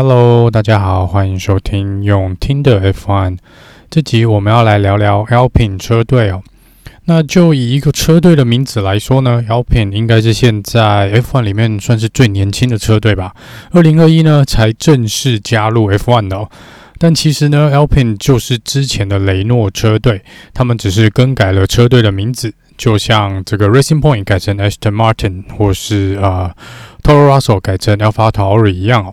Hello，大家好，欢迎收听用听的 F1。这集我们要来聊聊 Alpine 车队哦。那就以一个车队的名字来说呢，Alpine 应该是现在 F1 里面算是最年轻的车队吧。二零二一呢才正式加入 F1 的哦。但其实呢，Alpine 就是之前的雷诺车队，他们只是更改了车队的名字，就像这个 Racing Point 改成 Aston Martin，或是啊、呃、Toro Rosso 改成 AlphaTauri 一样哦。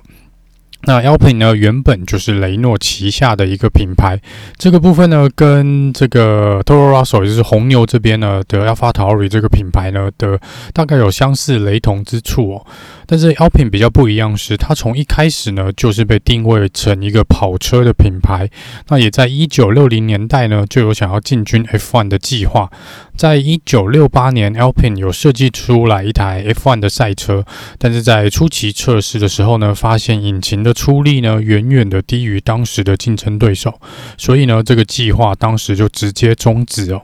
那 Alpine 呢，原本就是雷诺旗下的一个品牌，这个部分呢，跟这个 Toro Rosso 也就是红牛这边呢的 AlphaTauri 这个品牌呢的大概有相似雷同之处哦。但是 Alpine 比较不一样是，它从一开始呢就是被定位成一个跑车的品牌。那也在一九六零年代呢就有想要进军 F1 的计划。在一九六八年，Alpine 有设计出来一台 F1 的赛车，但是在初期测试的时候呢，发现引擎的出力呢远远的低于当时的竞争对手，所以呢这个计划当时就直接终止哦。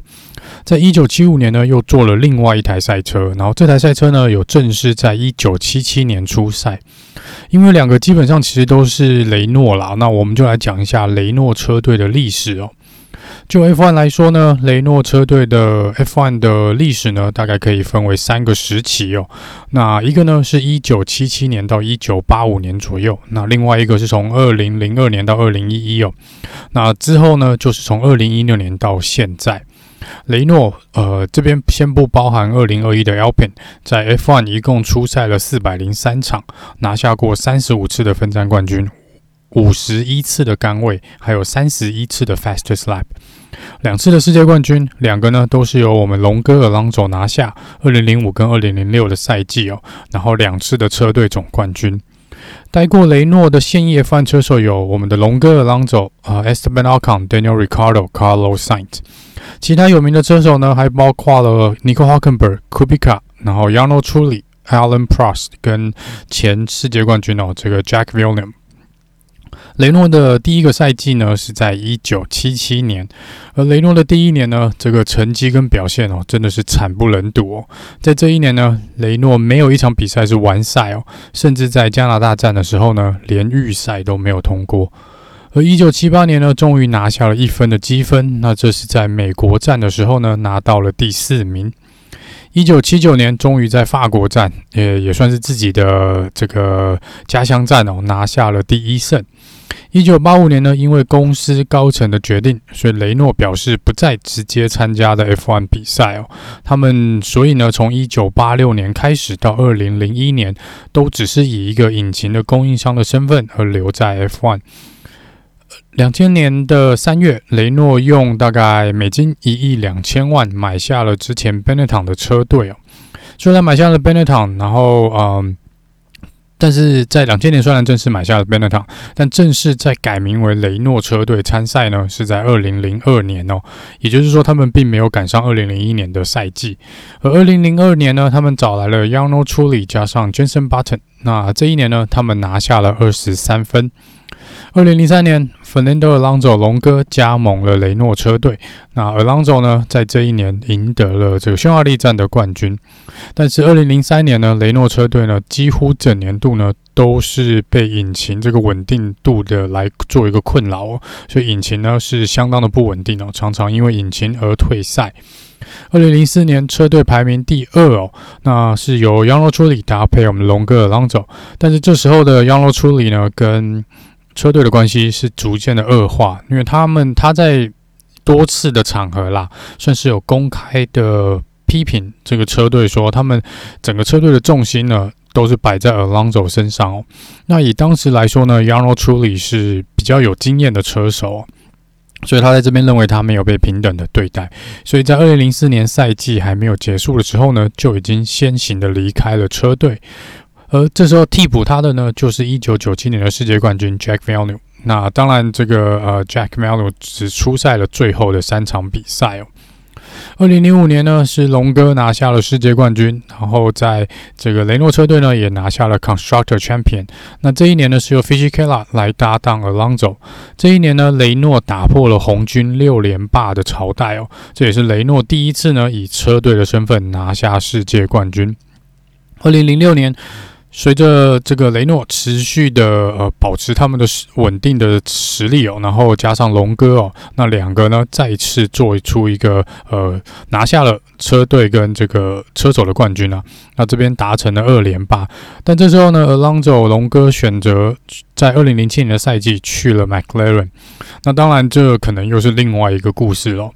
在一九七五年呢，又做了另外一台赛车，然后这台赛车呢，有正式在一九七七年出赛。因为两个基本上其实都是雷诺啦，那我们就来讲一下雷诺车队的历史哦。就 F1 来说呢，雷诺车队的 F1 的历史呢，大概可以分为三个时期哦。那一个呢，是一九七七年到一九八五年左右，那另外一个是从二零零二年到二零一一哦。那之后呢，就是从二零一六年到现在。雷诺，呃，这边先不包含二零二一的 Alpine，在 F1 一共出赛了四百零三场，拿下过三十五次的分站冠军，五十一次的杆位，还有三十一次的 Fastest Lap，两次的世界冠军，两个呢都是由我们龙哥 Alonso 拿下，二零零五跟二零零六的赛季哦，然后两次的车队总冠军。待过雷诺的现役 F1 车手有我们的龙哥 Alonso 啊，Esteban Ocon、Daniel r i c a r d o、Carlos Sainz。其他有名的车手呢，还包括了 Nico Hulkenberg、Kubica，然后 Yarno Trulli、Alan Prost 跟前世界冠军哦，这个 Jack Williams。雷诺的第一个赛季呢是在一九七七年，而雷诺的第一年呢，这个成绩跟表现哦，真的是惨不忍睹哦。在这一年呢，雷诺没有一场比赛是完赛哦，甚至在加拿大站的时候呢，连预赛都没有通过。而一九七八年呢，终于拿下了一分的积分。那这是在美国站的时候呢，拿到了第四名。一九七九年，终于在法国站，也也算是自己的这个家乡站哦，拿下了第一胜。一九八五年呢，因为公司高层的决定，所以雷诺表示不再直接参加的 F1 比赛哦。他们所以呢，从一九八六年开始到二零零一年，都只是以一个引擎的供应商的身份而留在 F1。两千年的三月，雷诺用大概美金一亿两千万买下了之前 Benetton 的车队哦。虽然买下了 Benetton，然后嗯，但是在两千年虽然正式买下了 Benetton，但正式在改名为雷诺车队参赛呢，是在二零零二年哦。也就是说，他们并没有赶上二零零一年的赛季。而二零零二年呢，他们找来了 Yano Trulli 加上 Jenson Button，那这一年呢，他们拿下了二十三分。二零零三年，Fernando Alonso 龙哥加盟了雷诺车队。那 Alonso 呢，在这一年赢得了这个匈牙利站的冠军。但是二零零三年呢，雷诺车队呢，几乎整年度呢都是被引擎这个稳定度的来做一个困扰哦，所以引擎呢是相当的不稳定哦，常常因为引擎而退赛。二零零四年，车队排名第二哦，那是由 Jarno 处理搭配我们龙哥 Alonso。但是这时候的 Jarno 处理呢，跟车队的关系是逐渐的恶化，因为他们他在多次的场合啦，算是有公开的批评这个车队，说他们整个车队的重心呢都是摆在 Alonso 身上哦。那以当时来说呢，Jarno Trulli 是比较有经验的车手，所以他在这边认为他没有被平等的对待，所以在二零零四年赛季还没有结束的时候呢，就已经先行的离开了车队。而这时候替补他的呢，就是一九九七年的世界冠军 Jack v a l u e。那当然，这个呃 Jack v a l u e 只出赛了最后的三场比赛哦。二零零五年呢，是龙哥拿下了世界冠军，然后在这个雷诺车队呢也拿下了 Constructor Champion。那这一年呢是由 Fisichella 来搭档 Alonso。这一年呢，雷诺打破了红军六连霸的朝代哦，这也是雷诺第一次呢以车队的身份拿下世界冠军。二零零六年。随着这个雷诺持续的呃保持他们的稳定的实力哦，然后加上龙哥哦，那两个呢再次做出一个呃拿下了车队跟这个车手的冠军啊，那这边达成了二连霸。但这时候呢，Alonso 龙哥选择在二零零七年的赛季去了 McLaren，那当然这可能又是另外一个故事喽。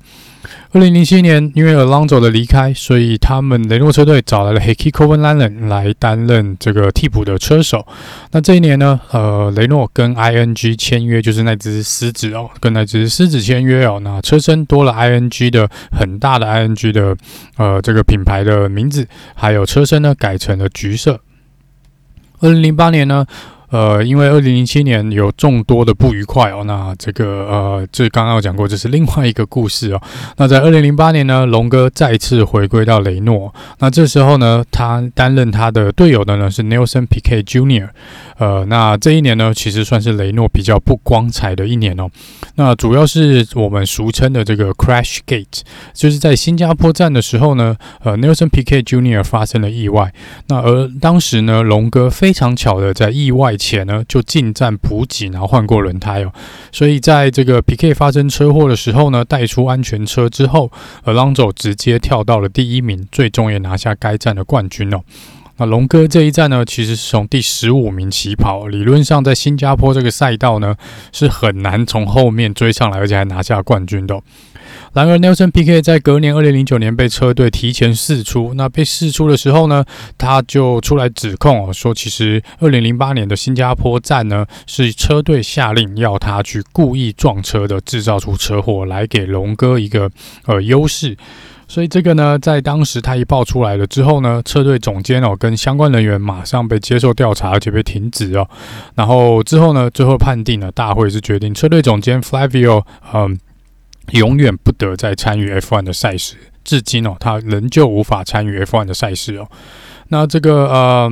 二零零七年，因为 Alonso 的离开，所以他们雷诺车队找来了 Heikki Kovalainen 来担任这个替补的车手。那这一年呢，呃，雷诺跟 ING 签约，就是那只狮子哦，跟那只狮子签约哦。那车身多了 ING 的很大的 ING 的呃这个品牌的名字，还有车身呢改成了橘色。二零零八年呢。呃，因为二零零七年有众多的不愉快哦，那这个呃，这刚刚有讲过，这是另外一个故事哦。那在二零零八年呢，龙哥再次回归到雷诺，那这时候呢，他担任他的队友的呢是 Nelson Piquet Jr.，呃，那这一年呢，其实算是雷诺比较不光彩的一年哦。那主要是我们俗称的这个 Crash Gate，就是在新加坡站的时候呢，呃，Nelson Piquet Jr. 发生了意外，那而当时呢，龙哥非常巧的在意外前呢，就进站补给，然后换过轮胎哦。所以在这个 p i q u e 发生车祸的时候呢，带出安全车之后，Alonso 直接跳到了第一名，最终也拿下该站的冠军哦。那龙哥这一站呢，其实是从第十五名起跑，理论上在新加坡这个赛道呢，是很难从后面追上来，而且还拿下冠军的。然而，Nelson PK 在隔年二零零九年被车队提前试出。那被试出的时候呢，他就出来指控哦，说其实二零零八年的新加坡站呢，是车队下令要他去故意撞车的，制造出车祸来给龙哥一个呃优势。所以这个呢，在当时他一爆出来了之后呢，车队总监哦跟相关人员马上被接受调查，而且被停职哦。然后之后呢，最后判定了大会是决定车队总监 Flavio 嗯。永远不得再参与 F1 的赛事，至今哦，他仍旧无法参与 F1 的赛事哦。那这个呃，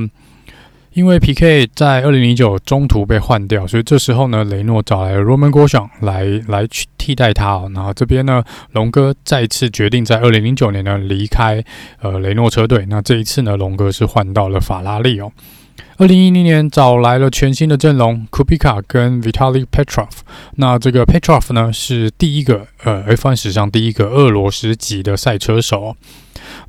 因为 P.K. 在二零零九中途被换掉，所以这时候呢，雷诺找来了 Roman Grosjean 来来去替代他哦。然后这边呢，龙哥再次决定在二零零九年呢离开呃雷诺车队。那这一次呢，龙哥是换到了法拉利哦。二零一零年找来了全新的阵容，Kubica 跟 Vitaly Petrov。那这个 Petrov 呢，是第一个呃 F1 史上第一个俄罗斯籍的赛车手。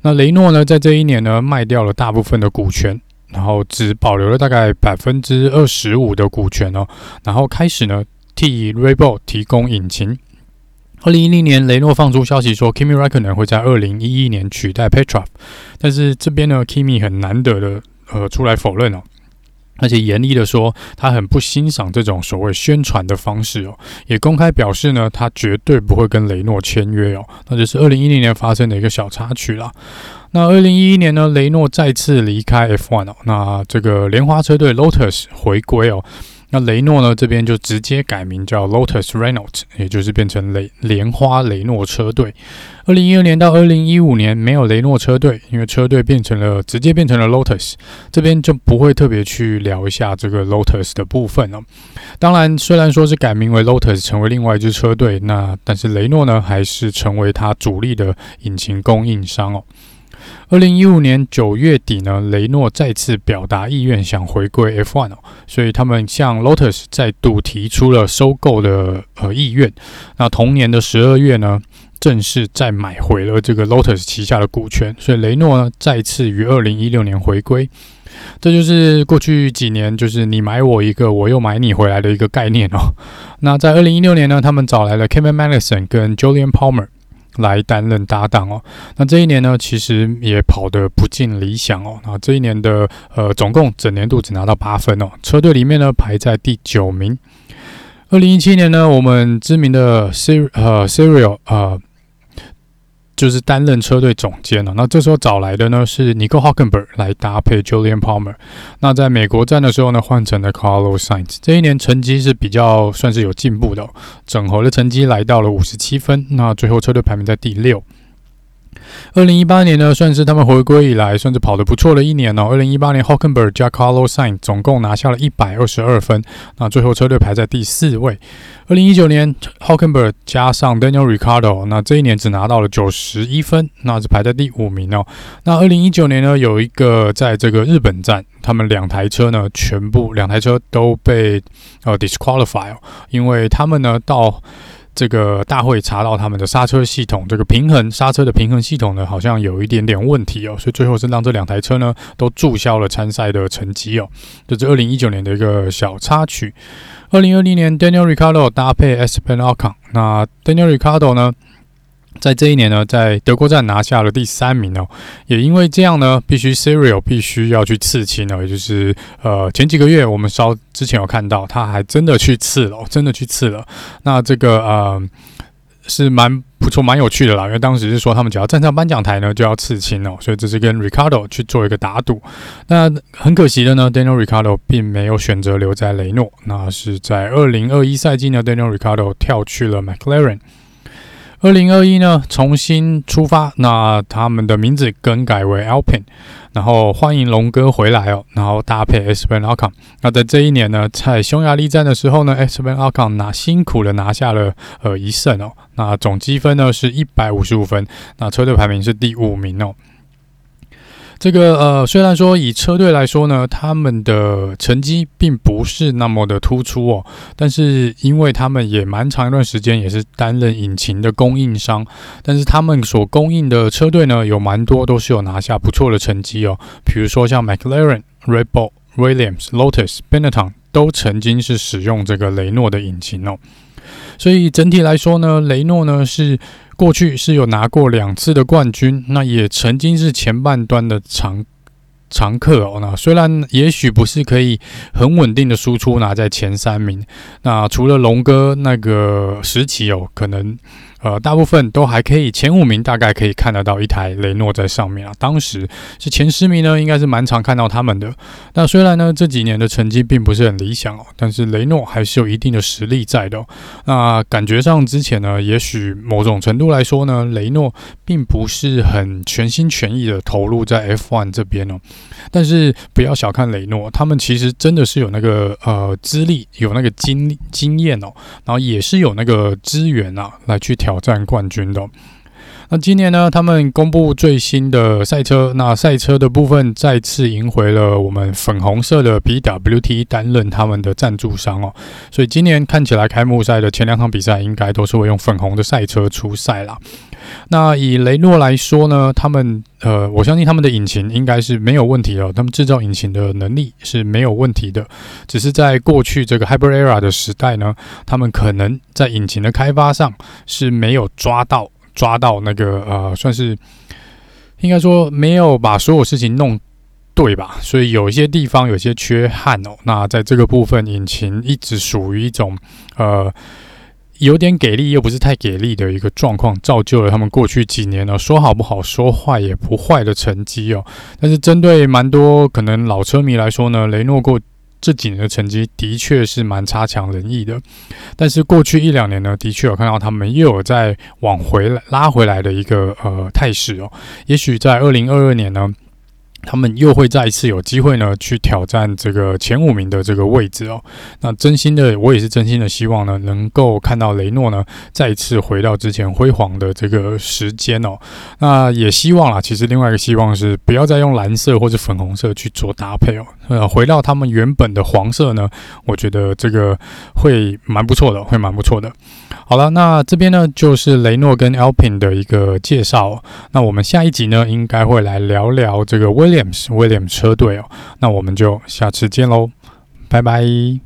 那雷诺呢，在这一年呢，卖掉了大部分的股权，然后只保留了大概百分之二十五的股权哦。然后开始呢，替 Rebel 提供引擎。二零一零年，雷诺放出消息说，Kimi Räikkönen 会在二零一一年取代 Petrov，但是这边呢，Kimi 很难得的呃出来否认哦。而且严厉的说，他很不欣赏这种所谓宣传的方式哦，也公开表示呢，他绝对不会跟雷诺签约哦。那就是二零一零年发生的一个小插曲啦。那二零一一年呢，雷诺再次离开 F1 哦，那这个莲花车队 Lotus 回归哦。那雷诺呢，这边就直接改名叫 Lotus Renault，也就是变成雷莲花雷诺车队。二零一二年到二零一五年没有雷诺车队，因为车队变成了直接变成了 Lotus，这边就不会特别去聊一下这个 Lotus 的部分了。当然，虽然说是改名为 Lotus，成为另外一支车队，那但是雷诺呢，还是成为它主力的引擎供应商哦。二零一五年九月底呢，雷诺再次表达意愿，想回归 F1 哦，所以他们向 Lotus 再度提出了收购的呃意愿。那同年的十二月呢，正式再买回了这个 Lotus 旗下的股权，所以雷诺呢再次于二零一六年回归。这就是过去几年就是你买我一个，我又买你回来的一个概念哦。那在二零一六年呢，他们找来了 Kevin Magnussen 跟 Julian Palmer。来担任搭档哦。那这一年呢，其实也跑得不尽理想哦。那这一年的呃，总共整年度只拿到八分哦。车队里面呢，排在第九名。二零一七年呢，我们知名的 siri 呃 Cyril 呃。就是担任车队总监了。那这时候找来的呢是 Nico Hülkenberg 来搭配 Julian Palmer。那在美国站的时候呢，换成了 Carlos Sainz。这一年成绩是比较算是有进步的，整合的成绩来到了五十七分。那最后车队排名在第六。二零一八年呢，算是他们回归以来算是跑得不错的一年哦。二零一八年，Hockenberg 加 Carlos Sain 总共拿下了一百二十二分，那最后车队排在第四位。二零一九年，Hockenberg 加上 Daniel r i c a r d o 那这一年只拿到了九十一分，那是排在第五名哦。那二零一九年呢，有一个在这个日本站，他们两台车呢，全部两台车都被呃 disqualify 哦，因为他们呢到。这个大会查到他们的刹车系统，这个平衡刹车的平衡系统呢，好像有一点点问题哦，所以最后是让这两台车呢都注销了参赛的成绩哦。这是二零一九年的一个小插曲。二零二零年，Daniel Ricardo 搭配 S Pen Alcon 那 Daniel Ricardo 呢，在这一年呢，在德国站拿下了第三名哦，也因为这样呢，必须 Serial 必须要去刺青哦，也就是呃前几个月我们稍之前有看到，他还真的去刺了，真的去刺了。那这个呃是蛮不错、蛮有趣的啦，因为当时是说他们只要站上颁奖台呢，就要刺青哦，所以这是跟 Ricardo 去做一个打赌。那很可惜的呢，Daniel Ricardo 并没有选择留在雷诺，那是在二零二一赛季呢，Daniel Ricardo 跳去了 McLaren。二零二一呢，重新出发，那他们的名字更改为 Alpine，然后欢迎龙哥回来哦，然后搭配 S Ben Alcon。那在这一年呢，在匈牙利站的时候呢，Esteban Ocon 拿辛苦的拿下了呃一胜哦，那总积分呢是一百五十五分，那车队排名是第五名哦。这个呃，虽然说以车队来说呢，他们的成绩并不是那么的突出哦，但是因为他们也蛮长一段时间也是担任引擎的供应商，但是他们所供应的车队呢，有蛮多都是有拿下不错的成绩哦，比如说像 McLaren、Red Bull、Williams、Lotus、Benetton 都曾经是使用这个雷诺的引擎哦，所以整体来说呢，雷诺呢是。过去是有拿过两次的冠军，那也曾经是前半段的长常客哦。那虽然也许不是可以很稳定的输出拿在前三名，那除了龙哥那个时期哦，可能。呃，大部分都还可以，前五名大概可以看得到一台雷诺在上面啊。当时是前十名呢，应该是蛮常看到他们的。那虽然呢这几年的成绩并不是很理想哦，但是雷诺还是有一定的实力在的。那感觉上之前呢，也许某种程度来说呢，雷诺并不是很全心全意的投入在 F1 这边哦。但是不要小看雷诺，他们其实真的是有那个呃资历，有那个经经验哦，然后也是有那个资源啊来去挑。战冠军的。那今年呢，他们公布最新的赛车，那赛车的部分再次赢回了我们粉红色的 BWT 担任他们的赞助商哦。所以今年看起来开幕赛的前两场比赛应该都是会用粉红的赛车出赛啦。那以雷诺来说呢，他们呃，我相信他们的引擎应该是没有问题的，他们制造引擎的能力是没有问题的，只是在过去这个 Hyper Era 的时代呢，他们可能在引擎的开发上是没有抓到。抓到那个呃，算是应该说没有把所有事情弄对吧，所以有一些地方有些缺憾哦。那在这个部分，引擎一直属于一种呃有点给力又不是太给力的一个状况，造就了他们过去几年呢说好不好，说坏也不坏的成绩哦。但是针对蛮多可能老车迷来说呢，雷诺过。这几年的成绩的确是蛮差强人意的，但是过去一两年呢，的确有看到他们又有在往回拉回来的一个呃态势哦。也许在二零二二年呢。他们又会再一次有机会呢，去挑战这个前五名的这个位置哦。那真心的，我也是真心的希望呢，能够看到雷诺呢再次回到之前辉煌的这个时间哦。那也希望啦，其实另外一个希望是不要再用蓝色或者粉红色去做搭配哦。呃，回到他们原本的黄色呢，我觉得这个会蛮不错的，会蛮不错的。好了，那这边呢就是雷诺跟 Alpine 的一个介绍。那我们下一集呢，应该会来聊聊这个 Williams Williams 车队哦。那我们就下次见喽，拜拜。